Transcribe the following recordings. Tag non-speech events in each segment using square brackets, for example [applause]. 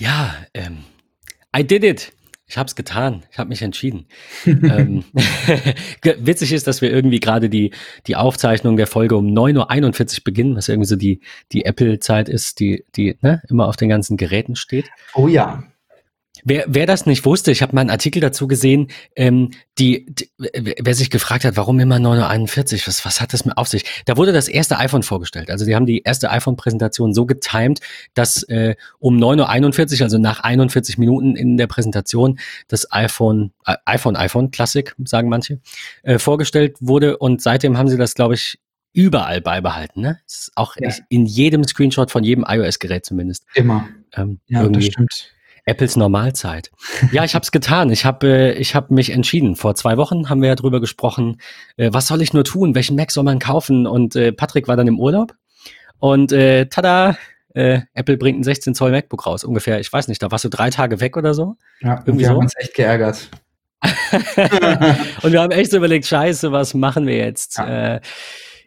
Ja, ähm, I did it. Ich habe es getan. Ich habe mich entschieden. [laughs] ähm, [laughs] witzig ist, dass wir irgendwie gerade die, die Aufzeichnung der Folge um 9.41 Uhr beginnen, was irgendwie so die, die Apple-Zeit ist, die, die ne, immer auf den ganzen Geräten steht. Oh ja. Wer, wer das nicht wusste, ich habe mal einen Artikel dazu gesehen, ähm, die, die, wer sich gefragt hat, warum immer 941, was, was hat das mit auf sich? Da wurde das erste iPhone vorgestellt. Also die haben die erste iPhone-Präsentation so getimed, dass äh, um 9.41 Uhr, also nach 41 Minuten in der Präsentation, das iPhone, äh, iPhone, iPhone Classic, sagen manche, äh, vorgestellt wurde. Und seitdem haben sie das, glaube ich, überall beibehalten. Ne? Das ist auch ja. in jedem Screenshot von jedem iOS-Gerät zumindest. Immer. Ähm, ja, das stimmt. Apples Normalzeit. Ja, ich habe es getan. Ich habe äh, ich hab mich entschieden. Vor zwei Wochen haben wir ja drüber gesprochen, äh, was soll ich nur tun? Welchen Mac soll man kaufen? Und äh, Patrick war dann im Urlaub. Und äh, tada, äh, Apple bringt ein 16 Zoll MacBook raus. Ungefähr, ich weiß nicht, da warst du drei Tage weg oder so. Ja, irgendwie wir so. haben uns echt geärgert. [laughs] und wir haben echt so überlegt, scheiße, was machen wir jetzt? Ja. Äh,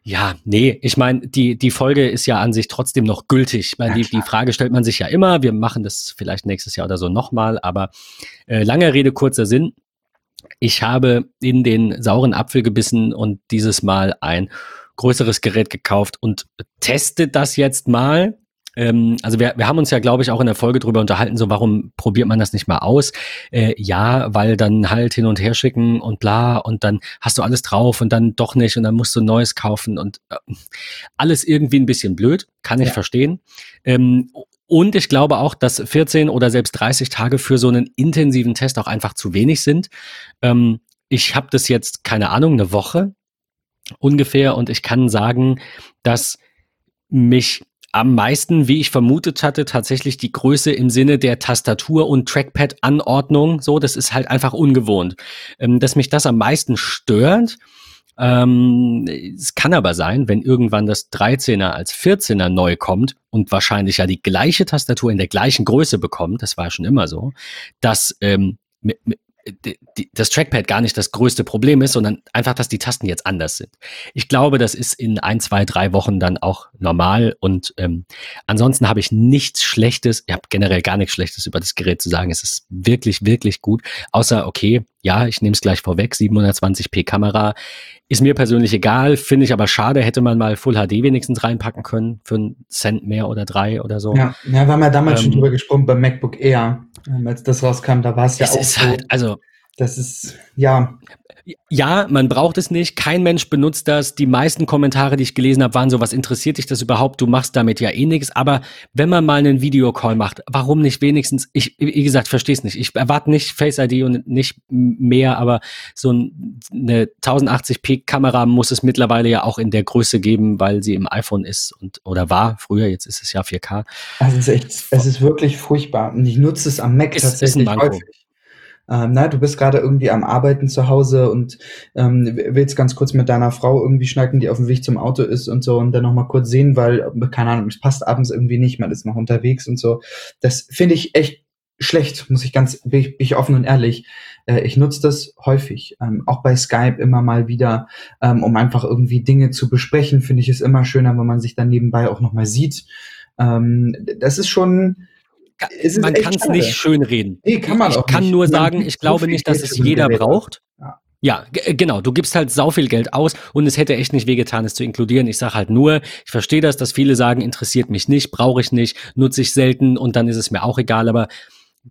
ja, nee, ich meine, die, die Folge ist ja an sich trotzdem noch gültig. Ich meine, ja, die, die Frage stellt man sich ja immer. Wir machen das vielleicht nächstes Jahr oder so nochmal, aber äh, lange Rede, kurzer Sinn. Ich habe in den sauren Apfel gebissen und dieses Mal ein größeres Gerät gekauft und teste das jetzt mal ähm, also wir, wir haben uns ja, glaube ich, auch in der Folge drüber unterhalten, so warum probiert man das nicht mal aus? Äh, ja, weil dann halt hin und her schicken und bla und dann hast du alles drauf und dann doch nicht und dann musst du Neues kaufen und äh, alles irgendwie ein bisschen blöd, kann ich ja. verstehen. Ähm, und ich glaube auch, dass 14 oder selbst 30 Tage für so einen intensiven Test auch einfach zu wenig sind. Ähm, ich habe das jetzt, keine Ahnung, eine Woche ungefähr und ich kann sagen, dass mich am meisten, wie ich vermutet hatte, tatsächlich die Größe im Sinne der Tastatur- und Trackpad-Anordnung. So, das ist halt einfach ungewohnt. Ähm, dass mich das am meisten stört, ähm, es kann aber sein, wenn irgendwann das 13er als 14er neu kommt und wahrscheinlich ja die gleiche Tastatur in der gleichen Größe bekommt, das war schon immer so, dass ähm, mit, mit, das Trackpad gar nicht das größte Problem ist, sondern einfach, dass die Tasten jetzt anders sind. Ich glaube, das ist in ein, zwei, drei Wochen dann auch normal. Und ähm, ansonsten habe ich nichts Schlechtes, ich habe generell gar nichts Schlechtes über das Gerät zu sagen. Es ist wirklich, wirklich gut. Außer, okay, ja, ich nehme es gleich vorweg, 720p Kamera. Ist mir persönlich egal, finde ich aber schade, hätte man mal Full HD wenigstens reinpacken können, für einen Cent mehr oder drei oder so. Ja, ja wir haben ja damals ähm, schon drüber gesprochen beim MacBook Air, ähm, als das rauskam, da war es ja auch ist so, halt, also das ist, ja. Ja, man braucht es nicht. Kein Mensch benutzt das. Die meisten Kommentare, die ich gelesen habe, waren so, was interessiert dich das überhaupt? Du machst damit ja eh nichts. Aber wenn man mal einen Videocall macht, warum nicht wenigstens, ich, wie gesagt, verstehe es nicht. Ich erwarte nicht Face ID und nicht mehr, aber so eine 1080p Kamera muss es mittlerweile ja auch in der Größe geben, weil sie im iPhone ist und, oder war früher. Jetzt ist es ja 4K. Also es ist echt, es ist wirklich furchtbar. Und ich nutze es am Mac es tatsächlich häufig ähm, na, du bist gerade irgendwie am Arbeiten zu Hause und ähm, willst ganz kurz mit deiner Frau irgendwie schnacken, die auf dem Weg zum Auto ist und so und dann nochmal kurz sehen, weil, keine Ahnung, es passt abends irgendwie nicht, man ist noch unterwegs und so. Das finde ich echt schlecht, muss ich ganz, bin ich, bin ich offen und ehrlich. Äh, ich nutze das häufig, ähm, auch bei Skype immer mal wieder, ähm, um einfach irgendwie Dinge zu besprechen, finde ich es immer schöner, wenn man sich dann nebenbei auch nochmal sieht. Ähm, das ist schon, man kann es nicht schönreden. Nee, kann man ich auch kann nicht. nur sagen, ich glaube nicht, dass es jeder braucht. Ja. Ja, äh, genau. Du gibst halt sau viel Geld aus und es hätte echt nicht wehgetan, es zu inkludieren. Ich sage halt nur, ich verstehe das, dass viele sagen, interessiert mich nicht, brauche ich nicht, nutze ich selten und dann ist es mir auch egal. Aber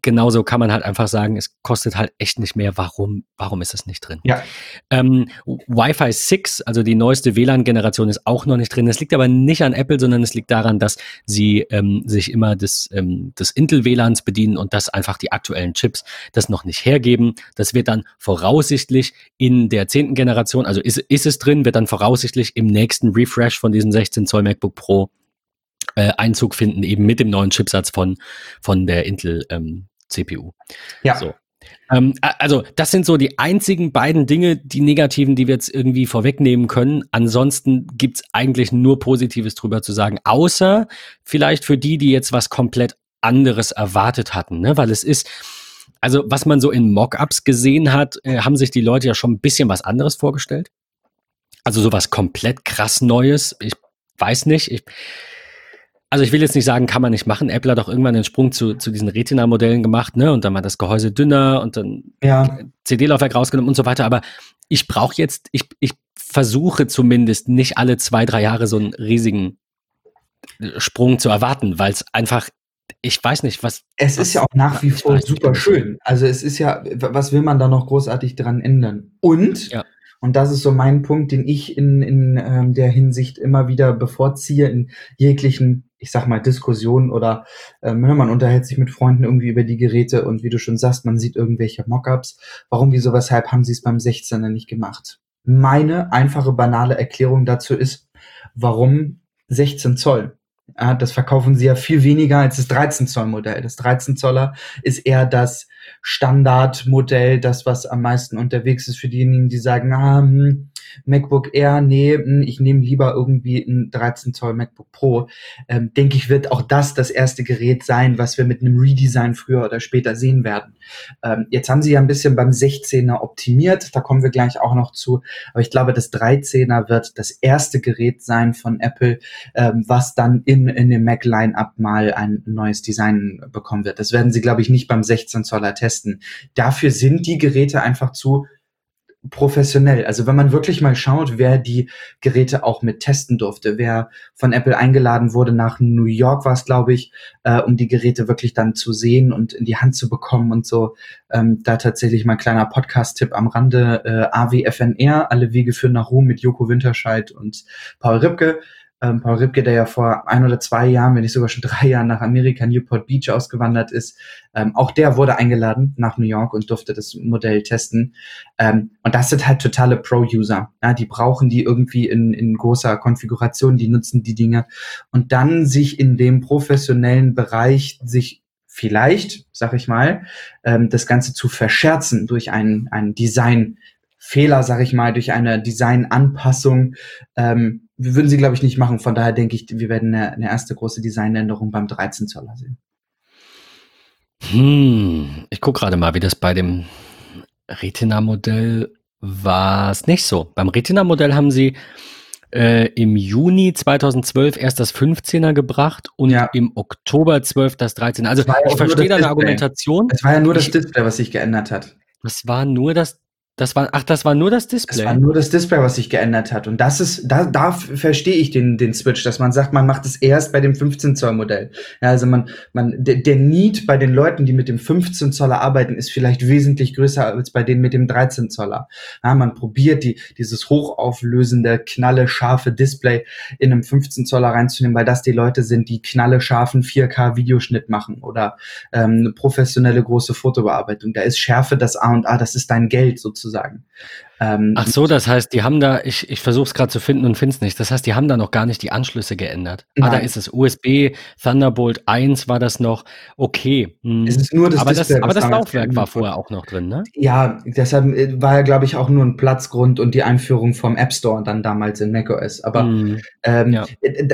genauso kann man halt einfach sagen, es kostet halt echt nicht mehr. Warum, warum ist es nicht drin? Ja. Ähm, Wi-Fi 6, also die neueste WLAN-Generation, ist auch noch nicht drin. Das liegt aber nicht an Apple, sondern es liegt daran, dass sie ähm, sich immer des, ähm, des Intel-WLANs bedienen und dass einfach die aktuellen Chips das noch nicht hergeben. Das wird dann voraussichtlich in der zehnten Generation, also ist, ist es drin, wird dann voraussichtlich im nächsten Refresh von diesem 16 Zoll MacBook Pro äh, Einzug finden, eben mit dem neuen Chipsatz von, von der Intel ähm, CPU. Ja. So. Ähm, also, das sind so die einzigen beiden Dinge, die negativen, die wir jetzt irgendwie vorwegnehmen können. Ansonsten gibt's eigentlich nur Positives drüber zu sagen, außer vielleicht für die, die jetzt was komplett anderes erwartet hatten, ne? weil es ist, also was man so in Mockups gesehen hat, äh, haben sich die Leute ja schon ein bisschen was anderes vorgestellt. Also sowas komplett krass Neues. Ich weiß nicht. Ich, also ich will jetzt nicht sagen, kann man nicht machen. Apple hat auch irgendwann den Sprung zu, zu diesen Retina-Modellen gemacht, ne? Und dann war das Gehäuse dünner und dann ja. CD-Laufwerk rausgenommen und so weiter. Aber ich brauche jetzt, ich, ich versuche zumindest nicht alle zwei, drei Jahre so einen riesigen äh, Sprung zu erwarten, weil es einfach, ich weiß nicht, was. Es was, ist ja auch nach wie vor super schön. Also es ist ja, was will man da noch großartig dran ändern? Und ja. Und das ist so mein Punkt, den ich in, in ähm, der Hinsicht immer wieder bevorziehe in jeglichen, ich sag mal, Diskussionen oder ähm, ne, man unterhält sich mit Freunden irgendwie über die Geräte und wie du schon sagst, man sieht irgendwelche Mockups. Warum, wieso, weshalb haben sie es beim 16er nicht gemacht? Meine einfache, banale Erklärung dazu ist, warum 16 Zoll? Ja, das verkaufen sie ja viel weniger als das 13 Zoll Modell. Das 13 Zoller ist eher das Standardmodell, das, was am meisten unterwegs ist für diejenigen, die sagen, ah, hm, MacBook Air, nee, hm, ich nehme lieber irgendwie ein 13 Zoll MacBook Pro. Ähm, denke ich, wird auch das das erste Gerät sein, was wir mit einem Redesign früher oder später sehen werden. Ähm, jetzt haben sie ja ein bisschen beim 16er optimiert, da kommen wir gleich auch noch zu. Aber ich glaube, das 13er wird das erste Gerät sein von Apple, ähm, was dann in, in dem Mac Line-Up mal ein neues Design bekommen wird. Das werden sie, glaube ich, nicht beim 16 Zoller testen. Dafür sind die Geräte einfach zu professionell. Also wenn man wirklich mal schaut, wer die Geräte auch mit testen durfte, wer von Apple eingeladen wurde nach New York war es, glaube ich, äh, um die Geräte wirklich dann zu sehen und in die Hand zu bekommen und so. Ähm, da tatsächlich mal ein kleiner Podcast-Tipp am Rande. Äh, AWFNR, alle Wege führen nach Ruhm mit Joko Winterscheid und Paul Ripke ähm, Paul Ripke, der ja vor ein oder zwei Jahren, wenn nicht sogar schon drei Jahren nach Amerika, Newport Beach ausgewandert ist, ähm, auch der wurde eingeladen nach New York und durfte das Modell testen. Ähm, und das sind halt totale Pro-User. Ja, die brauchen die irgendwie in, in großer Konfiguration, die nutzen die Dinge. Und dann sich in dem professionellen Bereich sich vielleicht, sag ich mal, ähm, das Ganze zu verscherzen durch ein, ein Design, Fehler, sag ich mal, durch eine Designanpassung, ähm, wir würden sie, glaube ich, nicht machen. Von daher denke ich, wir werden eine, eine erste große Designänderung beim 13 Zoller sehen. Hm, ich gucke gerade mal, wie das bei dem Retina-Modell war es nicht so. Beim Retina-Modell haben sie äh, im Juni 2012 erst das 15er gebracht und ja. im Oktober 12 das 13er. Also ich verstehe deine Argumentation. Es war ja nur das Display, was sich geändert hat. Das war nur das das war, ach, das war nur das Display. Das war nur das Display, was sich geändert hat. Und das ist, da, da verstehe ich den, den Switch, dass man sagt, man macht es erst bei dem 15 Zoll Modell. Ja, also man, man, der, der Need bei den Leuten, die mit dem 15 Zoller arbeiten, ist vielleicht wesentlich größer als bei denen mit dem 13 Zoller. Ja, man probiert die, dieses hochauflösende, knalle, scharfe Display in einem 15 Zoller reinzunehmen, weil das die Leute sind, die knalle, scharfen 4K Videoschnitt machen oder ähm, eine professionelle große Fotobearbeitung. Da ist Schärfe das A und A, das ist dein Geld sozusagen sozusagen. Ähm, Ach so, das heißt, die haben da, ich, ich versuche es gerade zu finden und finde es nicht. Das heißt, die haben da noch gar nicht die Anschlüsse geändert. Nein. Ah, da ist es. USB, Thunderbolt 1 war das noch. Okay. Hm. Es ist nur das aber Display, das, aber das Laufwerk war vorher auch noch drin, ne? Ja, deshalb äh, war ja, glaube ich, auch nur ein Platzgrund und die Einführung vom App Store dann damals in macOS. Aber hm. ähm, ja.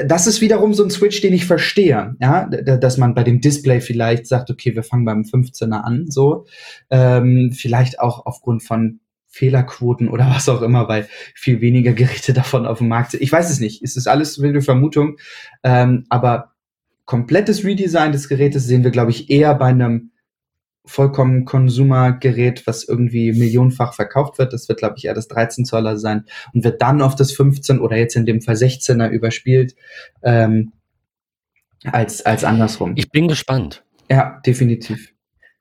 das ist wiederum so ein Switch, den ich verstehe. Ja, dass man bei dem Display vielleicht sagt, okay, wir fangen beim 15er an, so. Ähm, vielleicht auch aufgrund von Fehlerquoten oder was auch immer, weil viel weniger Geräte [laughs] davon auf dem Markt sind. Ich weiß es nicht. Es ist alles wilde Vermutung. Ähm, aber komplettes Redesign des Gerätes sehen wir, glaube ich, eher bei einem vollkommen Konsumergerät, was irgendwie millionenfach verkauft wird. Das wird, glaube ich, eher das 13 Zoller sein und wird dann auf das 15 oder jetzt in dem Fall 16er überspielt, ähm, als, als andersrum. Ich bin gespannt. Ja, definitiv.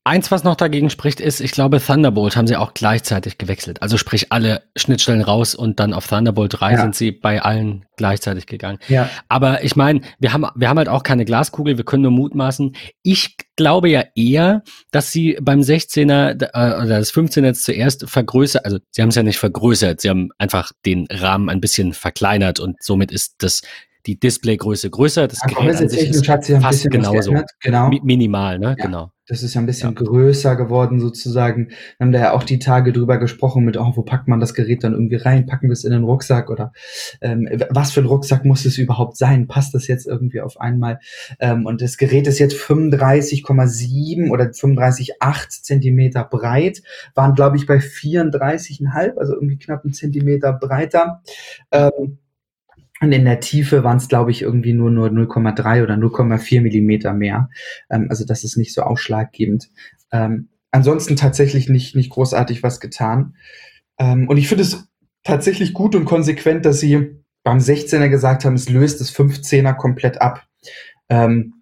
Eins, was noch dagegen spricht, ist, ich glaube, Thunderbolt haben sie auch gleichzeitig gewechselt. Also sprich alle Schnittstellen raus und dann auf Thunderbolt 3 ja. sind sie bei allen gleichzeitig gegangen. Ja. Aber ich meine, wir haben, wir haben halt auch keine Glaskugel, wir können nur mutmaßen. Ich glaube ja eher, dass sie beim 16er äh, oder das 15er jetzt zuerst vergrößert, also sie haben es ja nicht vergrößert, sie haben einfach den Rahmen ein bisschen verkleinert und somit ist das die Displaygröße größer. Das Gerät an sich ist fast genauso. Genau. minimal, ne? Ja. Genau. Das ist ja ein bisschen ja. größer geworden sozusagen. Wir haben da ja auch die Tage drüber gesprochen mit, oh, wo packt man das Gerät dann irgendwie rein? Packen wir es in den Rucksack oder ähm, was für ein Rucksack muss es überhaupt sein? Passt das jetzt irgendwie auf einmal? Ähm, und das Gerät ist jetzt 35,7 oder 35,8 Zentimeter breit, waren glaube ich bei 34,5, also irgendwie knapp einen Zentimeter breiter. Ähm, Und in der Tiefe waren es, glaube ich, irgendwie nur, nur 0,3 oder 0,4 Millimeter mehr. Ähm, also das ist nicht so ausschlaggebend. Ähm, ansonsten tatsächlich nicht, nicht großartig was getan. Ähm, und ich finde es tatsächlich gut und konsequent, dass sie beim 16er gesagt haben, es löst das 15er komplett ab. Ähm,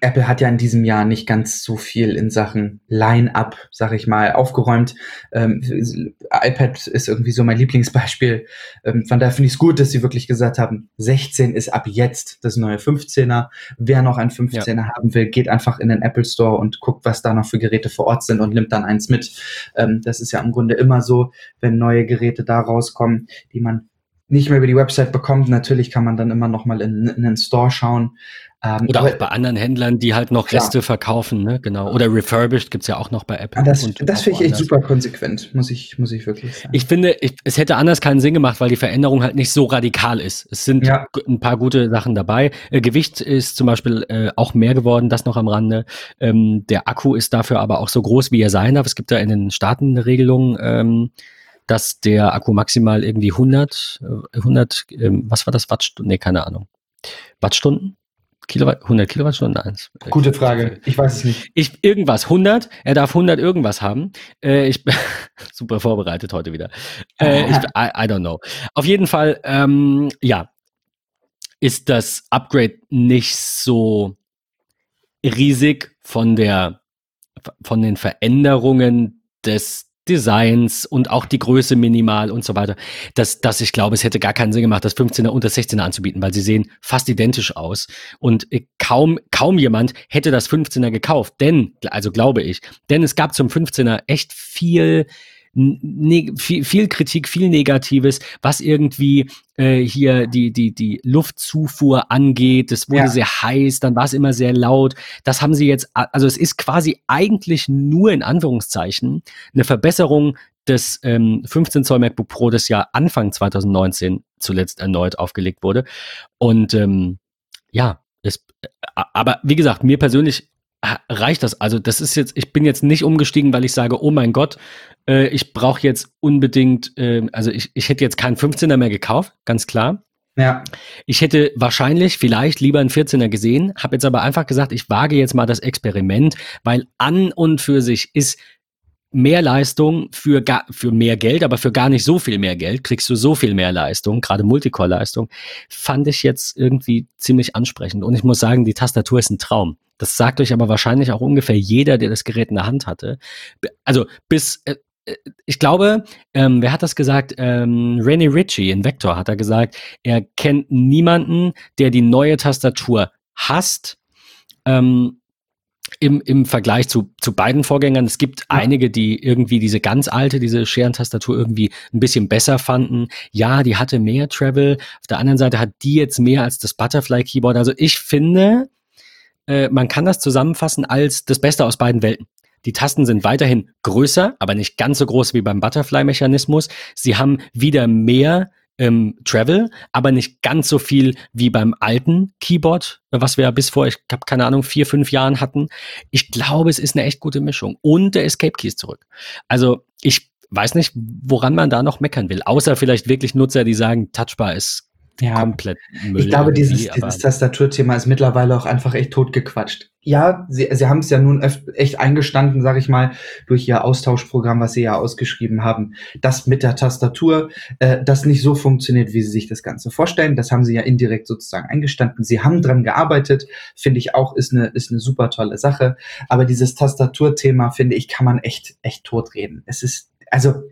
Apple hat ja in diesem Jahr nicht ganz so viel in Sachen Line-up, sag ich mal, aufgeräumt. Ähm, iPad ist irgendwie so mein Lieblingsbeispiel. Ähm, von daher finde ich es gut, dass sie wirklich gesagt haben, 16 ist ab jetzt das neue 15er. Wer noch ein 15er ja. haben will, geht einfach in den Apple Store und guckt, was da noch für Geräte vor Ort sind und nimmt dann eins mit. Ähm, das ist ja im Grunde immer so, wenn neue Geräte da rauskommen, die man nicht mehr über die Website bekommt. Natürlich kann man dann immer noch mal in, in den Store schauen. Ähm, Oder auch bei anderen Händlern, die halt noch Reste klar. verkaufen, ne? Genau. Oder refurbished gibt's ja auch noch bei Apple. Ah, das, das finde ich echt super konsequent, muss ich, muss ich wirklich sagen. Ich finde, ich, es hätte anders keinen Sinn gemacht, weil die Veränderung halt nicht so radikal ist. Es sind ja. ein paar gute Sachen dabei. Äh, Gewicht ist zum Beispiel äh, auch mehr geworden, das noch am Rande. Ähm, der Akku ist dafür aber auch so groß, wie er sein darf. Es gibt da in den Staaten eine Regelung, ähm, dass der Akku maximal irgendwie 100, 100, äh, ähm, was war das, Wattstunden? Nee, keine Ahnung. Wattstunden? Kilowatt, 100 Kilowattstunden? Eins. Gute Frage. Ich weiß es nicht. Ich, irgendwas. 100. Er darf 100 irgendwas haben. Äh, ich [laughs] super vorbereitet heute wieder. Äh, ich, [laughs] I, I, don't know. Auf jeden Fall, ähm, ja, ist das Upgrade nicht so riesig von der, von den Veränderungen des Designs und auch die Größe minimal und so weiter, dass, dass ich glaube, es hätte gar keinen Sinn gemacht, das 15er und das 16er anzubieten, weil sie sehen fast identisch aus. Und äh, kaum, kaum jemand hätte das 15er gekauft, denn, also glaube ich, denn es gab zum 15er echt viel ne viel, viel Kritik, viel Negatives, was irgendwie äh, hier die, die, die Luftzufuhr angeht. Es wurde ja. sehr heiß, dann war es immer sehr laut. Das haben sie jetzt, also es ist quasi eigentlich nur in Anführungszeichen eine Verbesserung des ähm, 15 Zoll MacBook Pro, das ja Anfang 2019 zuletzt erneut aufgelegt wurde. Und ähm, ja, es, aber wie gesagt, mir persönlich reicht das. Also das ist jetzt, ich bin jetzt nicht umgestiegen, weil ich sage, oh mein Gott, äh, ich brauche jetzt unbedingt, äh, also ich, ich hätte jetzt keinen 15er mehr gekauft, ganz klar. Ja. Ich hätte wahrscheinlich vielleicht lieber einen 14er gesehen, habe jetzt aber einfach gesagt, ich wage jetzt mal das Experiment, weil an und für sich ist mehr Leistung für, gar, für mehr Geld, aber für gar nicht so viel mehr Geld kriegst du so viel mehr Leistung, gerade Multicore-Leistung, fand ich jetzt irgendwie ziemlich ansprechend. Und ich muss sagen, die Tastatur ist ein Traum. Das sagt euch aber wahrscheinlich auch ungefähr jeder, der das Gerät in der Hand hatte. Also bis, äh, äh ich glaube, ähm, wer hat das gesagt? Ähm, Rennie Ritchie in Vector hat er gesagt, er kennt niemanden, der die neue Tastatur hasst. Ähm, im, im Vergleich zu, zu beiden Vorgängern. Es gibt ja. einige, die irgendwie diese ganz alte, diese Scherentastatur irgendwie ein bisschen besser fanden. Ja, die hatte mehr Travel. Auf der anderen Seite hat die jetzt mehr als das Butterfly Keyboard. Also ich finde, äh, man kann das zusammenfassen als das Beste aus beiden Welten. Die Tasten sind weiterhin größer, aber nicht ganz so groß wie beim Butterfly-Mechanismus. Sie haben wieder mehr ähm, Travel, aber nicht ganz so viel wie beim alten Keyboard, was wir ja bis vor, ich habe keine Ahnung, vier, fünf Jahren hatten. Ich glaube, es ist eine echt gute Mischung. Und der Escape Key ist zurück. Also ich weiß nicht, woran man da noch meckern will, außer vielleicht wirklich Nutzer, die sagen, Touchbar ist ja, komplett Müll. Ich glaube, dieses, dieses Tastaturthema ist mittlerweile auch einfach echt totgequatscht. Ja, sie, sie haben es ja nun echt eingestanden, sag ich mal, durch ihr Austauschprogramm, was sie ja ausgeschrieben haben, dass mit der Tastatur äh, das nicht so funktioniert, wie sie sich das Ganze vorstellen. Das haben sie ja indirekt sozusagen eingestanden. Sie haben dran gearbeitet, finde ich auch, ist eine, ist eine super tolle Sache. Aber dieses Tastaturthema, finde ich, kann man echt, echt totreden. Es ist, also,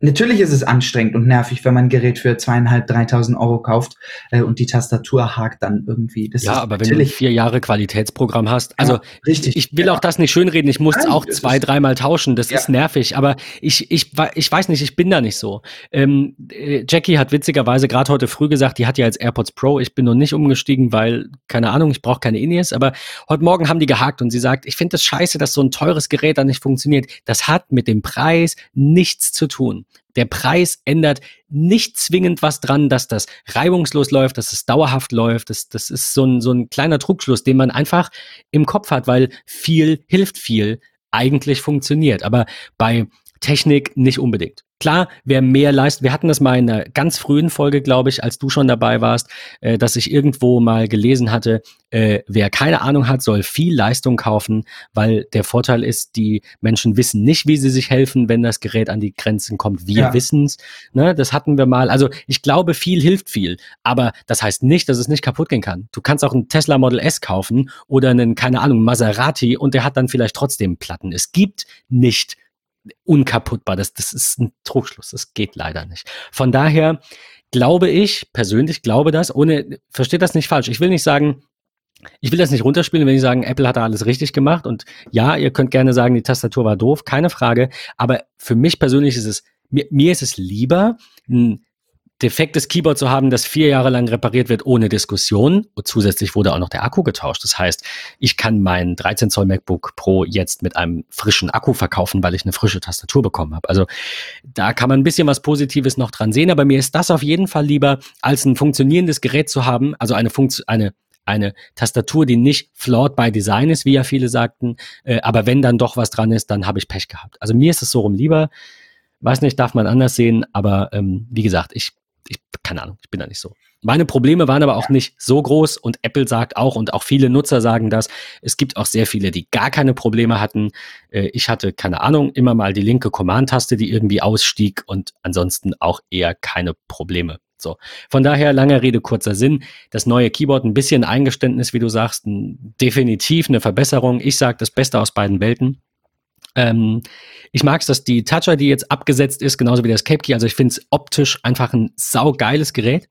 Natürlich ist es anstrengend und nervig, wenn man ein Gerät für zweieinhalb, dreitausend Euro kauft äh, und die Tastatur hakt dann irgendwie. Das ja, aber wenn du vier Jahre Qualitätsprogramm hast, also ja, richtig. ich will ja. auch das nicht schönreden, ich muss es auch zwei, dreimal tauschen, das ja. ist nervig, aber ich, ich, ich weiß nicht, ich bin da nicht so. Ähm, äh, Jackie hat witzigerweise gerade heute früh gesagt, die hat ja jetzt AirPods Pro, ich bin noch nicht umgestiegen, weil, keine Ahnung, ich brauche keine Inies, aber heute Morgen haben die gehakt und sie sagt, ich finde das scheiße, dass so ein teures Gerät da nicht funktioniert. Das hat mit dem Preis nichts zu tun. Der Preis ändert nicht zwingend was dran, dass das reibungslos läuft, dass es dauerhaft läuft. Das, das ist so ein, so ein kleiner Trugschluss, den man einfach im Kopf hat, weil viel hilft viel eigentlich funktioniert. Aber bei Technik nicht unbedingt. Klar, wer mehr leistet, wir hatten das mal in einer ganz frühen Folge, glaube ich, als du schon dabei warst, äh, dass ich irgendwo mal gelesen hatte, äh, wer keine Ahnung hat, soll viel Leistung kaufen, weil der Vorteil ist, die Menschen wissen nicht, wie sie sich helfen, wenn das Gerät an die Grenzen kommt. Wir ja. wissen es. Ne? Das hatten wir mal. Also ich glaube, viel hilft viel. Aber das heißt nicht, dass es nicht kaputt gehen kann. Du kannst auch einen Tesla Model S kaufen oder einen, keine Ahnung, Maserati und der hat dann vielleicht trotzdem Platten. Es gibt nicht unkaputtbar. Das, das ist ein Trugschluss. Das geht leider nicht. Von daher glaube ich, persönlich glaube das, ohne, versteht das nicht falsch. Ich will nicht sagen, ich will das nicht runterspielen, wenn ich sagen, Apple hat da alles richtig gemacht. Und ja, ihr könnt gerne sagen, die Tastatur war doof, keine Frage. Aber für mich persönlich ist es, mir, mir ist es lieber, ein defektes Keyboard zu haben, das vier Jahre lang repariert wird ohne Diskussion. Und zusätzlich wurde auch noch der Akku getauscht. Das heißt, ich kann mein 13 Zoll MacBook Pro jetzt mit einem frischen Akku verkaufen, weil ich eine frische Tastatur bekommen habe. Also da kann man ein bisschen was Positives noch dran sehen. Aber mir ist das auf jeden Fall lieber, als ein funktionierendes Gerät zu haben, also eine Funktion, eine eine Tastatur, die nicht flawed by Design ist, wie ja viele sagten, äh, aber wenn dann doch was dran ist, dann habe ich Pech gehabt. Also mir ist es so rum lieber. Weiß nicht, darf man anders sehen, aber ähm, wie gesagt, ich ich, keine Ahnung, ich bin da nicht so. Meine Probleme waren aber auch nicht so groß und Apple sagt auch und auch viele Nutzer sagen das. Es gibt auch sehr viele, die gar keine Probleme hatten. Äh, ich hatte, keine Ahnung, immer mal die linke Command-Taste, die irgendwie ausstieg und ansonsten auch eher keine Probleme. So. Von daher, langer Rede, kurzer Sinn. Das neue Keyboard, ein bisschen Eingeständnis, wie du sagst, definitiv eine Verbesserung. Ich sage das Beste aus beiden Welten. Ähm, ich mag es, dass die Toucher, die jetzt abgesetzt ist, genauso wie das Cape Key, also ich finde es optisch einfach ein saugeiles Gerät.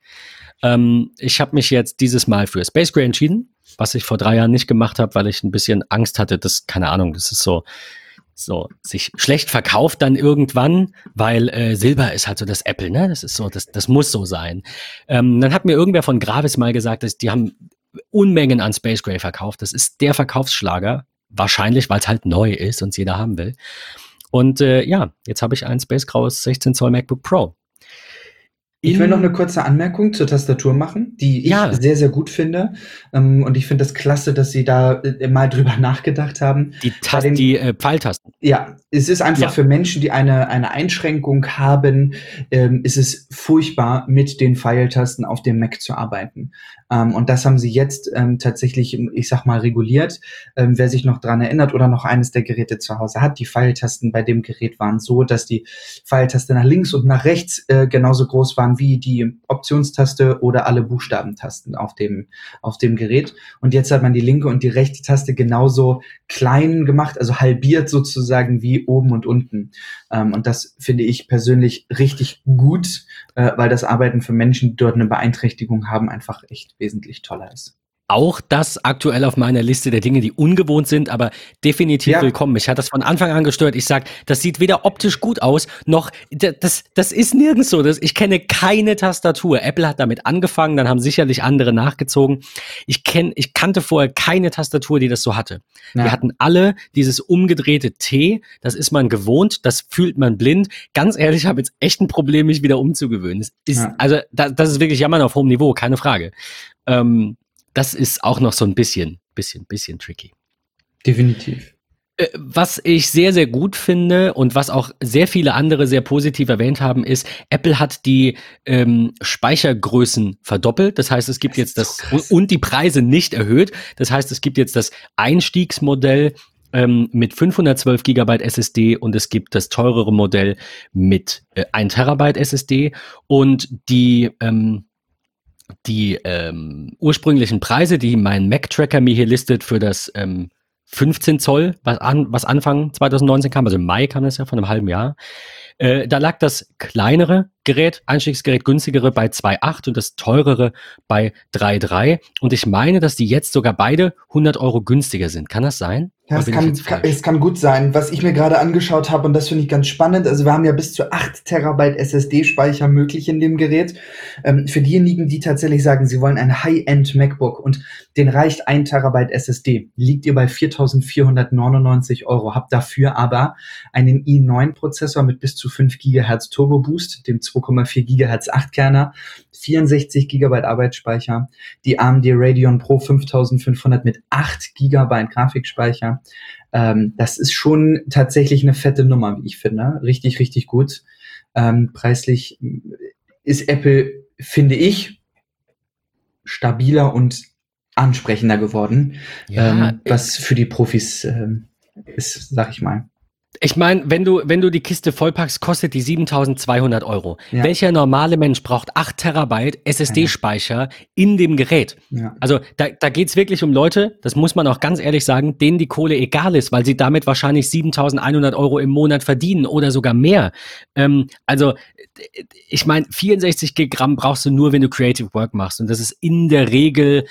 Ähm, ich habe mich jetzt dieses Mal für Space Gray entschieden, was ich vor drei Jahren nicht gemacht habe, weil ich ein bisschen Angst hatte, dass, keine Ahnung, das ist so, so sich schlecht verkauft dann irgendwann, weil äh, Silber ist halt so das Apple, ne? Das ist so, das, das muss so sein. Ähm, dann hat mir irgendwer von Gravis mal gesagt, dass die haben Unmengen an Space Gray verkauft. Das ist der Verkaufsschlager Wahrscheinlich, weil es halt neu ist und jeder haben will. Und äh, ja, jetzt habe ich ein Space Graues 16 Zoll MacBook Pro. Ich will noch eine kurze Anmerkung zur Tastatur machen, die ich ja. sehr, sehr gut finde. Ähm, und ich finde das klasse, dass Sie da äh, mal drüber [laughs] nachgedacht haben. Die, Tast den, die äh, Pfeiltasten. Ja, es ist einfach ja. für Menschen, die eine, eine Einschränkung haben, ähm, ist es furchtbar, mit den Pfeiltasten auf dem Mac zu arbeiten. Ähm, und das haben sie jetzt ähm, tatsächlich, ich sag mal, reguliert. Ähm, wer sich noch dran erinnert oder noch eines der Geräte zu Hause hat, die Pfeiltasten bei dem Gerät waren so, dass die Pfeiltaste nach links und nach rechts äh, genauso groß waren wie die Optionstaste oder alle Buchstabentasten auf dem, auf dem Gerät. Und jetzt hat man die linke und die rechte Taste genauso klein gemacht, also halbiert sozusagen wie oben und unten. Ähm, und das finde ich persönlich richtig gut, äh, weil das Arbeiten für Menschen, die dort eine Beeinträchtigung haben, einfach echt wesentlich toller ist auch das aktuell auf meiner Liste der Dinge, die ungewohnt sind, aber definitiv ja. willkommen. Ich hatte das von Anfang an gestört. Ich sag, das sieht weder optisch gut aus, noch das, das ist nirgends so. Das, ich kenne keine Tastatur. Apple hat damit angefangen, dann haben sicherlich andere nachgezogen. Ich kenn, ich kannte vorher keine Tastatur, die das so hatte. Ja. Wir hatten alle dieses umgedrehte T. Das ist man gewohnt, das fühlt man blind. Ganz ehrlich, ich habe jetzt echt ein Problem, mich wieder umzugewöhnen. Das ist, ja. Also das, das ist wirklich Jammern auf hohem Niveau, keine Frage. Ähm, das ist auch noch so ein bisschen, bisschen, bisschen tricky. Definitiv. Äh, was ich sehr, sehr gut finde und was auch sehr viele andere sehr positiv erwähnt haben, ist, Apple hat die ähm, Speichergrößen verdoppelt. Das heißt, es gibt das jetzt das so und die Preise nicht erhöht. Das heißt, es gibt jetzt das Einstiegsmodell ähm, mit 512 Gigabyte SSD und es gibt das teurere Modell mit äh, 1 Terabyte SSD und die ähm, die ähm, ursprünglichen Preise, die mein Mac-Tracker mir hier listet für das ähm, 15 Zoll, was, an, was Anfang 2019 kam, also im Mai kam das ja von einem halben Jahr, äh, da lag das kleinere Gerät, Einstiegsgerät günstigere bei 2,8 und das teurere bei 3,3. Und ich meine, dass die jetzt sogar beide 100 Euro günstiger sind. Kann das sein? Ja, es kann, kann, es kann gut sein. Was ich mir gerade angeschaut habe, und das finde ich ganz spannend, also wir haben ja bis zu 8 Terabyte SSD-Speicher möglich in dem Gerät. Ähm, für diejenigen, die tatsächlich sagen, sie wollen ein High-End MacBook und den reicht 1 Terabyte SSD, liegt ihr bei 4.499 Euro, habt dafür aber einen i9-Prozessor mit bis zu 5 Gigahertz Turbo Boost, dem 2,4 Gigahertz 8-Kerner, 64 Gigabyte Arbeitsspeicher, die AMD Radeon Pro 5500 mit 8 Gigabyte Grafikspeicher, Ähm, das ist schon tatsächlich eine fette Nummer, wie ich finde. Richtig, richtig gut. Ähm, preislich ist Apple, finde ich, stabiler und ansprechender geworden, ja, ähm, was für die Profis ähm, ist, sag ich mal. Ich meine, wenn du, wenn du die Kiste vollpackst, kostet die 7200 Euro. Ja. Welcher normale Mensch braucht 8 Terabyte SSD-Speicher in dem Gerät? Ja. Also da, da geht's wirklich um Leute, das muss man auch ganz ehrlich sagen, denen die Kohle egal ist, weil sie damit wahrscheinlich 7100 Euro im Monat verdienen oder sogar mehr. Ähm, also ich meine, 64 Gigramm brauchst du nur, wenn du Creative Work machst. Und das ist in der Regel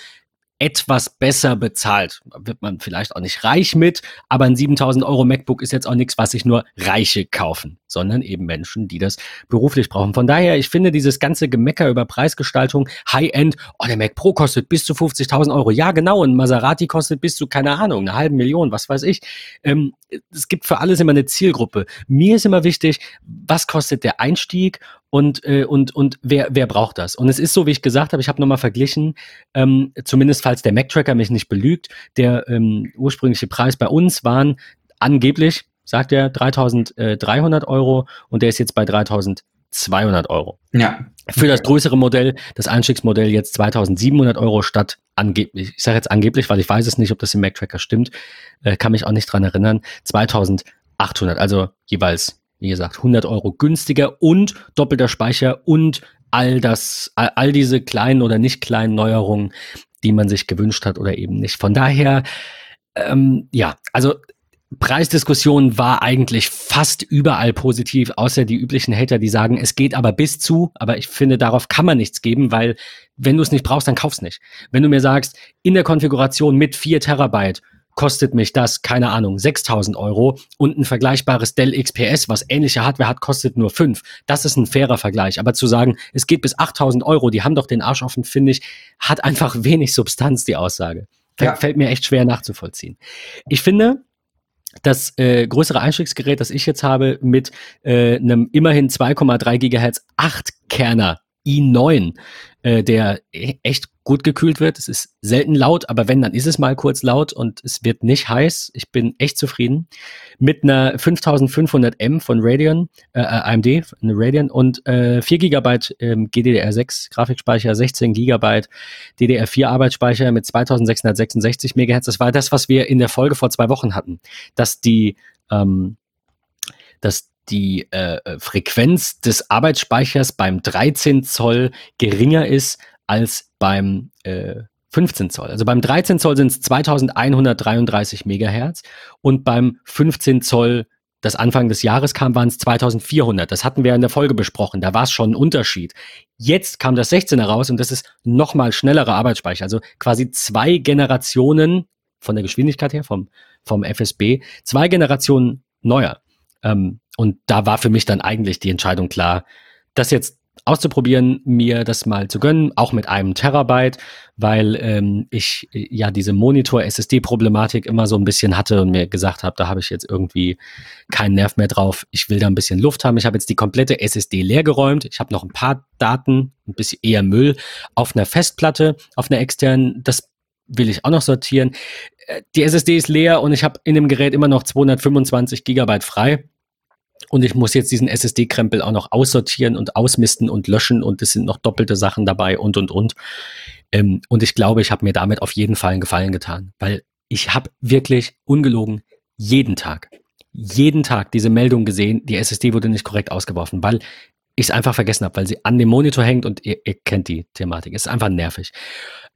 etwas besser bezahlt. Wird man vielleicht auch nicht reich mit, aber ein 7000 Euro MacBook ist jetzt auch nichts, was sich nur Reiche kaufen, sondern eben Menschen, die das beruflich brauchen. Von daher, ich finde dieses ganze Gemecker über Preisgestaltung, High-End, oh, der Mac Pro kostet bis zu 50.000 Euro. Ja, genau, ein Maserati kostet bis zu, keine Ahnung, eine halbe Million, was weiß ich. Ähm, es gibt für alles immer eine Zielgruppe. Mir ist immer wichtig, was kostet der Einstieg und, äh, und, und wer, wer braucht das? Und es ist so, wie ich gesagt habe, ich habe nochmal verglichen, ähm, zumindest falls der Mac-Tracker mich nicht belügt, der ähm, ursprüngliche Preis bei uns waren angeblich, sagt er, 3300 Euro und der ist jetzt bei 3200 Euro. Ja. Für das größere Modell, das Einstiegsmodell jetzt 2700 Euro statt angeblich, ich sage jetzt angeblich, weil ich weiß es nicht, ob das im Mac-Tracker stimmt, äh, kann mich auch nicht dran erinnern, 2800, also jeweils wie gesagt, 100 Euro günstiger und doppelter Speicher und all das, all, diese kleinen oder nicht kleinen Neuerungen, die man sich gewünscht hat oder eben nicht. Von daher, ähm, ja, also Preisdiskussion war eigentlich fast überall positiv, außer die üblichen Hater, die sagen, es geht aber bis zu, aber ich finde, darauf kann man nichts geben, weil wenn du es nicht brauchst, dann kauf's nicht. Wenn du mir sagst, in der Konfiguration mit 4 Terabyte kostet mich das, keine Ahnung, 6000 Euro und ein vergleichbares Dell XPS, was ähnliche Hardware hat, kostet nur 5. Das ist ein fairer Vergleich. Aber zu sagen, es geht bis 8000 Euro, die haben doch den Arsch offen, finde ich, hat einfach [laughs] wenig Substanz, die Aussage. Ja. Fällt mir echt schwer nachzuvollziehen. Ich finde, das äh, größere Einstiegsgerät, das ich jetzt habe, mit äh, einem immerhin 2,3 Gigahertz 8-Kerner i9, äh, der e-, echt gut gekühlt wird. Es ist selten laut, aber wenn, dann ist es mal kurz laut und es wird nicht heiß. Ich bin echt zufrieden. Mit einer 5500M von Radeon, äh, äh AMD, eine Radeon und äh, 4 GB ähm, GDDR6 Grafikspeicher, 16 GB DDR4 Arbeitsspeicher mit 2666 MHz. Das war das, was wir in der Folge vor zwei Wochen hatten, dass die ähm, dass die äh, äh Frequenz des Arbeitsspeichers beim 13 Zoll geringer ist als beim äh, 15 Zoll. Also beim 13 Zoll sind es 2133 Megahertz und beim 15 Zoll, das Anfang des Jahres kam, waren es 2400. Das hatten wir in der Folge besprochen. Da war es schon ein Unterschied. Jetzt kam das 16er raus und das ist nochmal schnellerer Arbeitsspeicher. Also quasi zwei Generationen von der Geschwindigkeit her, vom, vom FSB, zwei Generationen neuer. Ähm, und da war für mich dann eigentlich die Entscheidung klar, das jetzt auszuprobieren, mir das mal zu gönnen, auch mit einem Terabyte, weil ähm, ich äh, ja diese Monitor-SSD-Problematik immer so ein bisschen hatte und mir gesagt habe, da habe ich jetzt irgendwie keinen Nerv mehr drauf. Ich will da ein bisschen Luft haben. Ich habe jetzt die komplette SSD leer geräumt. Ich habe noch ein paar Daten, ein bisschen eher Müll auf einer Festplatte, auf einer externen. Das will ich auch noch sortieren. Äh, die SSD ist leer und ich habe in dem Gerät immer noch 225 Gigabyte frei. Und ich muss jetzt diesen SSD-Krempel auch noch aussortieren und ausmisten und löschen und es sind noch doppelte Sachen dabei und und und. Ähm, und ich glaube, ich habe mir damit auf jeden Fall einen Gefallen getan, weil ich habe wirklich ungelogen jeden Tag, jeden Tag diese Meldung gesehen, die SSD wurde nicht korrekt ausgeworfen, weil ich es einfach vergessen habe, weil sie an dem Monitor hängt und ihr, ihr kennt die Thematik. Es ist einfach nervig.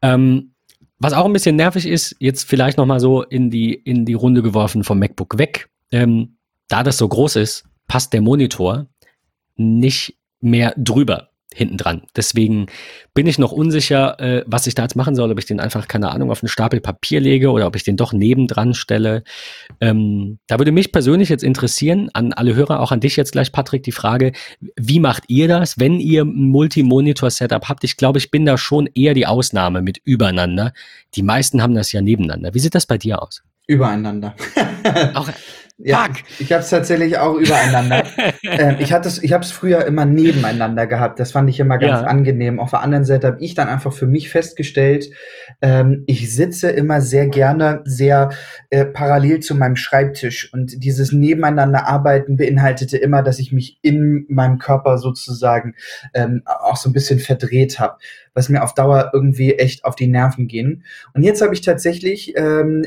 Ähm, was auch ein bisschen nervig ist, jetzt vielleicht nochmal so in die, in die Runde geworfen vom MacBook weg. Ähm, da das so groß ist, passt der Monitor nicht mehr drüber hinten dran. Deswegen bin ich noch unsicher, äh, was ich da jetzt machen soll, ob ich den einfach, keine Ahnung, auf einen Stapel Papier lege oder ob ich den doch nebendran stelle. Ähm, da würde mich persönlich jetzt interessieren, an alle Hörer, auch an dich jetzt gleich, Patrick, die Frage, wie macht ihr das, wenn ihr ein Multi-Monitor-Setup habt? Ich glaube, ich bin da schon eher die Ausnahme mit übereinander. Die meisten haben das ja nebeneinander. Wie sieht das bei dir aus? Übereinander. auch, [laughs] Ja, Fuck. ich habe es tatsächlich auch übereinander. [laughs] ähm, ich hatte ich habe es früher immer nebeneinander gehabt. Das fand ich immer ganz ja. angenehm. Auf der anderen Seite habe ich dann einfach für mich festgestellt, ähm, ich sitze immer sehr gerne sehr äh, parallel zu meinem Schreibtisch und dieses nebeneinander arbeiten beinhaltete immer, dass ich mich in meinem Körper sozusagen ähm, auch so ein bisschen verdreht habe was mir auf Dauer irgendwie echt auf die Nerven ging. Und jetzt habe ich tatsächlich ähm,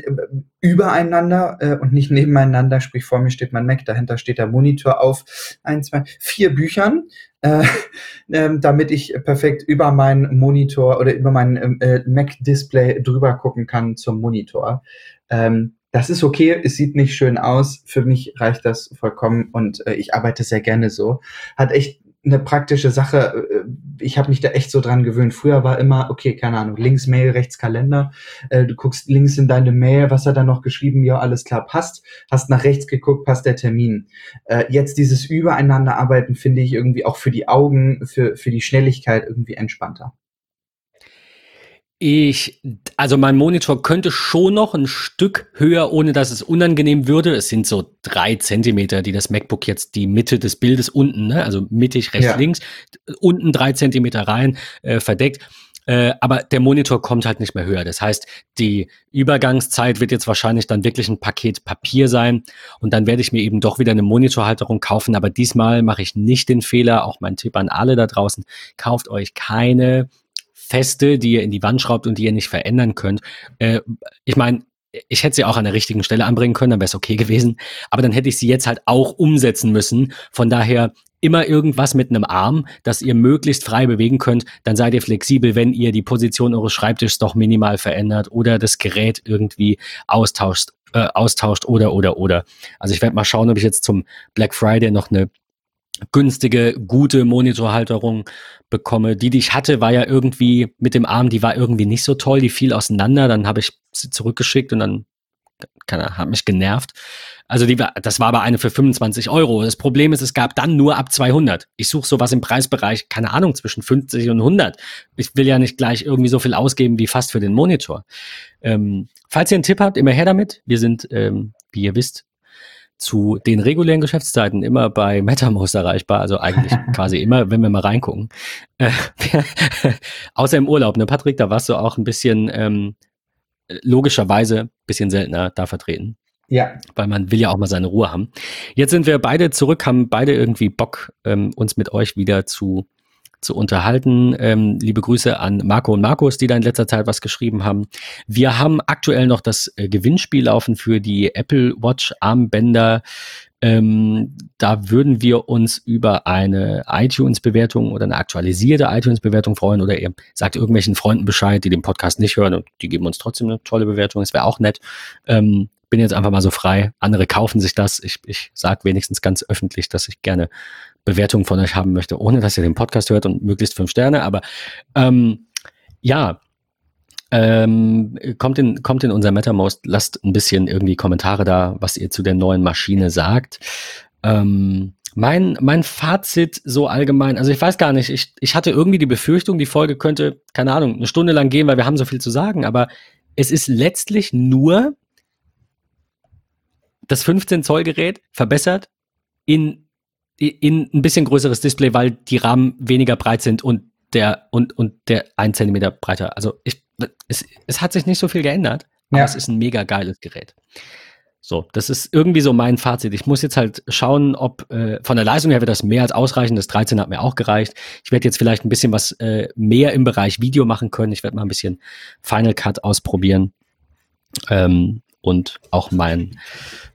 übereinander äh, und nicht nebeneinander, sprich vor mir steht mein Mac, dahinter steht der Monitor auf ein, zwei, vier Büchern, äh, [laughs] äh, damit ich perfekt über meinen Monitor oder über mein ähm, äh, Mac-Display drüber gucken kann zum Monitor. Ähm, das ist okay, es sieht nicht schön aus. Für mich reicht das vollkommen und äh, ich arbeite sehr gerne so. Hat echt eine praktische Sache. Äh, ich habe mich da echt so dran gewöhnt. Früher war immer, okay, keine Ahnung, links Mail, rechts Kalender. Äh, du guckst links in deine Mail, was hat er noch geschrieben? Ja, alles klar, passt. Hast nach rechts geguckt, passt der Termin. Äh, jetzt dieses Übereinander arbeiten finde ich irgendwie auch für die Augen, für, für die Schnelligkeit irgendwie entspannter. Ich, also mein Monitor könnte schon noch ein Stück höher, ohne dass es unangenehm würde. Es sind so drei Zentimeter, die das MacBook jetzt die Mitte des Bildes unten, ne, also mittig rechts, ja. links, unten drei Zentimeter rein äh, verdeckt. Äh, aber der Monitor kommt halt nicht mehr höher. Das heißt, die Übergangszeit wird jetzt wahrscheinlich dann wirklich ein Paket Papier sein. Und dann werde ich mir eben doch wieder eine Monitorhalterung kaufen. Aber diesmal mache ich nicht den Fehler. Auch mein Tipp an alle da draußen. Kauft euch keine feste, die ihr in die Wand schraubt und die ihr nicht verändern könnt. Äh, ich meine, ich hätte sie auch an der richtigen Stelle anbringen können, dann wäre es okay gewesen. Aber dann hätte ich sie jetzt halt auch umsetzen müssen. Von daher immer irgendwas mit einem Arm, dass ihr möglichst frei bewegen könnt. Dann seid ihr flexibel, wenn ihr die Position eures Schreibtischs doch minimal verändert oder das Gerät irgendwie austauscht, äh, austauscht oder oder oder. Also ich werde mal schauen, ob ich jetzt zum Black Friday noch eine günstige, gute Monitorhalterung bekomme. Die, die ich hatte, war ja irgendwie mit dem Arm, die war irgendwie nicht so toll, die fiel auseinander. Dann habe ich sie zurückgeschickt und dann keine, hat mich genervt. Also die war, das war aber eine für 25 Euro. Das Problem ist, es gab dann nur ab 200. Ich suche sowas im Preisbereich, keine Ahnung, zwischen 50 und 100. Ich will ja nicht gleich irgendwie so viel ausgeben wie fast für den Monitor. Ähm, falls ihr einen Tipp habt, immer her damit. Wir sind, ähm, wie ihr wisst, zu den regulären Geschäftszeiten immer bei MetaMost erreichbar, also eigentlich [laughs] quasi immer, wenn wir mal reingucken. Äh, [laughs] außer im Urlaub, ne, Patrick, da warst du auch ein bisschen ähm, logischerweise ein bisschen seltener da vertreten. Ja. Weil man will ja auch mal seine Ruhe haben. Jetzt sind wir beide zurück, haben beide irgendwie Bock, ähm, uns mit euch wieder zu zu unterhalten. Ähm, liebe Grüße an Marco und Markus, die da in letzter Zeit was geschrieben haben. Wir haben aktuell noch das äh, Gewinnspiel laufen für die Apple Watch Armbänder. Ähm, da würden wir uns über eine iTunes-Bewertung oder eine aktualisierte iTunes-Bewertung freuen oder ihr sagt irgendwelchen Freunden Bescheid, die den Podcast nicht hören und die geben uns trotzdem eine tolle Bewertung. Das wäre auch nett. Ähm, bin jetzt einfach mal so frei. Andere kaufen sich das. Ich, ich sage wenigstens ganz öffentlich, dass ich gerne Bewertungen von euch haben möchte, ohne dass ihr den Podcast hört und möglichst fünf Sterne. Aber ähm, ja, ähm, kommt, in, kommt in unser MetaMost, lasst ein bisschen irgendwie Kommentare da, was ihr zu der neuen Maschine sagt. Ähm, mein, mein Fazit so allgemein, also ich weiß gar nicht, ich, ich hatte irgendwie die Befürchtung, die Folge könnte, keine Ahnung, eine Stunde lang gehen, weil wir haben so viel zu sagen, aber es ist letztlich nur das 15 Zoll Gerät verbessert in in ein bisschen größeres Display, weil die Rahmen weniger breit sind und der und und der ein Zentimeter breiter. Also ich, es, es hat sich nicht so viel geändert, aber ja. es ist ein mega geiles Gerät. So, das ist irgendwie so mein Fazit. Ich muss jetzt halt schauen, ob äh, von der Leistung her wird das mehr als ausreichen. Das 13 hat mir auch gereicht. Ich werde jetzt vielleicht ein bisschen was äh, mehr im Bereich Video machen können. Ich werde mal ein bisschen Final Cut ausprobieren. Ähm, und auch mein,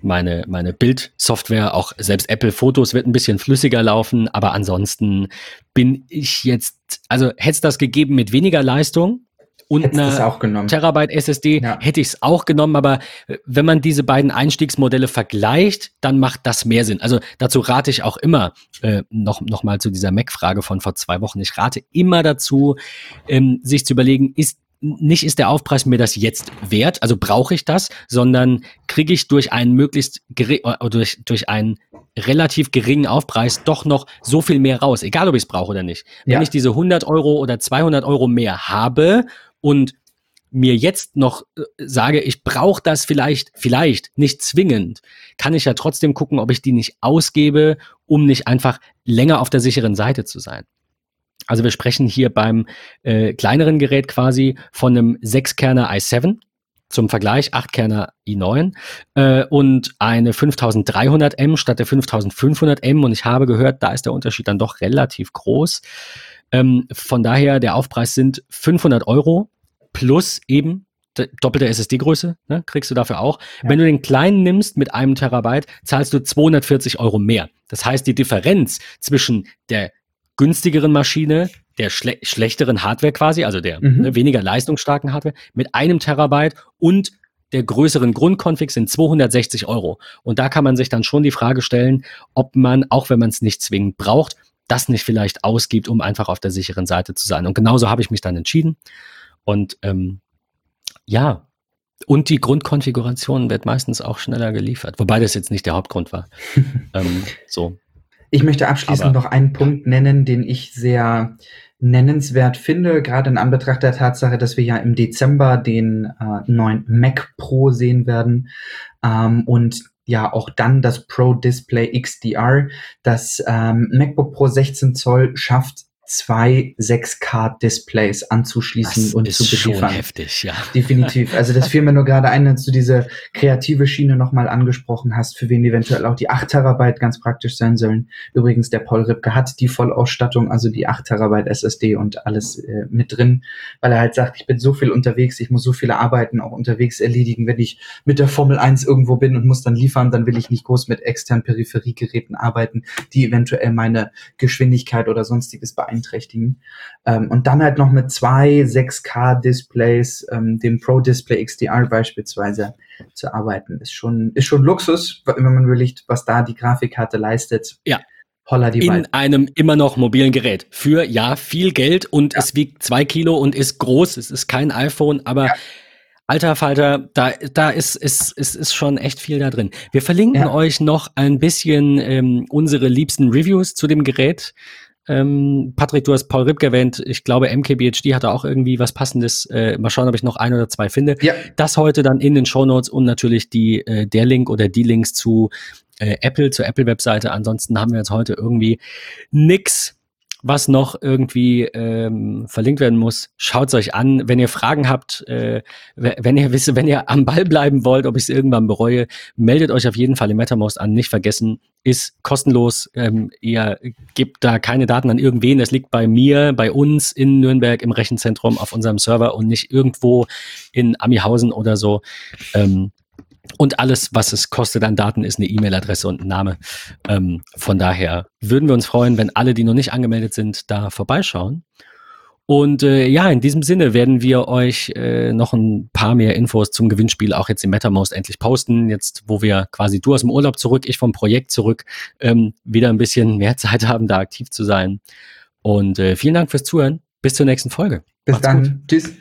meine, meine Bildsoftware, auch selbst Apple Fotos wird ein bisschen flüssiger laufen, aber ansonsten bin ich jetzt, also hätte es das gegeben mit weniger Leistung, und eine Terabyte SSD ja. hätte ich es auch genommen, aber äh, wenn man diese beiden Einstiegsmodelle vergleicht, dann macht das mehr Sinn. Also dazu rate ich auch immer, äh, noch, noch mal zu dieser Mac-Frage von vor zwei Wochen, ich rate immer dazu, ähm, sich zu überlegen, ist nicht ist der Aufpreis mir das jetzt wert, also brauche ich das, sondern kriege ich durch einen möglichst gering, oder durch, durch einen relativ geringen Aufpreis doch noch so viel mehr raus, egal ob ich es brauche oder nicht. Wenn ja. ich diese 100 Euro oder 200 Euro mehr habe und mir jetzt noch äh, sage, ich brauche das vielleicht, vielleicht nicht zwingend, kann ich ja trotzdem gucken, ob ich die nicht ausgebe, um nicht einfach länger auf der sicheren Seite zu sein. Also wir sprechen hier beim äh, kleineren Gerät quasi von einem 6-Kerner i7 zum Vergleich 8-Kerner i9 äh, und eine 5300M statt der 5500M und ich habe gehört, da ist der Unterschied dann doch relativ groß. Ähm, von daher, der Aufpreis sind 500 Euro plus eben doppelte SSD-Größe, ne, kriegst du dafür auch. Ja. Wenn du den kleinen nimmst mit einem Terabyte, zahlst du 240 Euro mehr. Das heißt, die Differenz zwischen der günstigeren Maschine, der schle schlechteren Hardware quasi, also der mhm. ne, weniger leistungsstarken Hardware, mit einem Terabyte und der größeren Grundkonfig sind 260 Euro. Und da kann man sich dann schon die Frage stellen, ob man, auch wenn man es nicht zwingend braucht, das nicht vielleicht ausgibt, um einfach auf der sicheren Seite zu sein. Und genauso habe ich mich dann entschieden. Und ähm, ja, und die Grundkonfiguration wird meistens auch schneller geliefert, wobei das jetzt nicht der Hauptgrund war. [laughs] ähm, so. Ich möchte abschließend Aber, noch einen Punkt nennen, den ich sehr nennenswert finde, gerade in Anbetracht der Tatsache, dass wir ja im Dezember den äh, neuen Mac Pro sehen werden ähm, und ja auch dann das Pro Display XDR. Das ähm, MacBook Pro 16 Zoll schafft zwei 6K-Displays anzuschließen das und zu beliefern. Schon heftig, ja. Definitiv. Also das fiel mir nur gerade ein, als du diese kreative Schiene nochmal angesprochen hast, für wen eventuell auch die 8 Terabyte ganz praktisch sein sollen. Übrigens, der Paul Ripke hat die Vollausstattung, also die 8 Terabyte SSD und alles äh, mit drin, weil er halt sagt, ich bin so viel unterwegs, ich muss so viele Arbeiten auch unterwegs erledigen. Wenn ich mit der Formel 1 irgendwo bin und muss dann liefern, dann will ich nicht groß mit externen Peripheriegeräten arbeiten, die eventuell meine Geschwindigkeit oder sonstiges beeinflussen beeinträchtigen. Ähm, und dann halt noch mit zwei 6K-Displays, ähm, dem Pro Display XDR beispielsweise, zu arbeiten, ist schon, ist schon Luxus, wenn man überlegt, was da die Grafikkarte leistet. Ja. Holla die in Wald. einem immer noch mobilen Gerät. Für ja viel Geld und ja. es wiegt zwei Kilo und ist groß. Es ist kein iPhone, aber ja. Alter Falter, da, da ist, ist, ist, ist schon echt viel da drin. Wir verlinken ja. euch noch ein bisschen ähm, unsere liebsten Reviews zu dem Gerät. Ähm, Patrick, du hast Paul Ripke erwähnt. Ich glaube, MKBHD hatte auch irgendwie was Passendes. Äh, mal schauen, ob ich noch ein oder zwei finde. Ja. Das heute dann in den Show Notes und natürlich die, äh, der Link oder die Links zu äh, Apple, zur Apple-Webseite. Ansonsten haben wir jetzt heute irgendwie nix was noch irgendwie ähm, verlinkt werden muss, schaut es euch an. Wenn ihr Fragen habt, äh, wenn ihr wisst, wenn ihr am Ball bleiben wollt, ob ich es irgendwann bereue, meldet euch auf jeden Fall im MetaMost an. Nicht vergessen, ist kostenlos. Ähm, ihr gebt da keine Daten an irgendwen. Es liegt bei mir, bei uns in Nürnberg im Rechenzentrum auf unserem Server und nicht irgendwo in Amihausen oder so. Ähm, und alles, was es kostet an Daten, ist eine E-Mail-Adresse und ein Name. Ähm, von daher würden wir uns freuen, wenn alle, die noch nicht angemeldet sind, da vorbeischauen. Und äh, ja, in diesem Sinne werden wir euch äh, noch ein paar mehr Infos zum Gewinnspiel auch jetzt im MetaMost endlich posten. Jetzt, wo wir quasi du aus dem Urlaub zurück, ich vom Projekt zurück, ähm, wieder ein bisschen mehr [laughs] Zeit haben, da aktiv zu sein. Und äh, vielen Dank fürs Zuhören. Bis zur nächsten Folge. Bis Macht's dann. Gut. Tschüss.